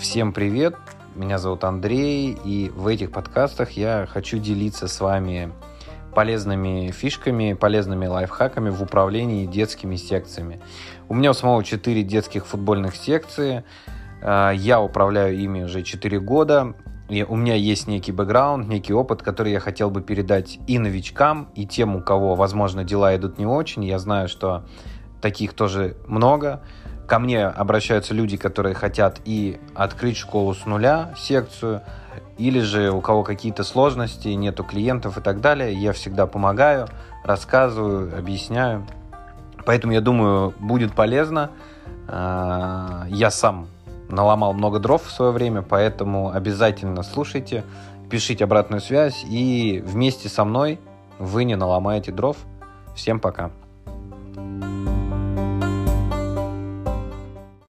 Всем привет! Меня зовут Андрей, и в этих подкастах я хочу делиться с вами полезными фишками, полезными лайфхаками в управлении детскими секциями. У меня у самого 4 детских футбольных секции. А, я управляю ими уже 4 года. И у меня есть некий бэкграунд, некий опыт, который я хотел бы передать и новичкам, и тем, у кого, возможно, дела идут не очень. Я знаю, что таких тоже много ко мне обращаются люди, которые хотят и открыть школу с нуля, секцию, или же у кого какие-то сложности, нету клиентов и так далее. Я всегда помогаю, рассказываю, объясняю. Поэтому я думаю, будет полезно. А, я сам наломал много дров в свое время, поэтому обязательно слушайте, пишите обратную связь и вместе со мной вы не наломаете дров. Всем пока.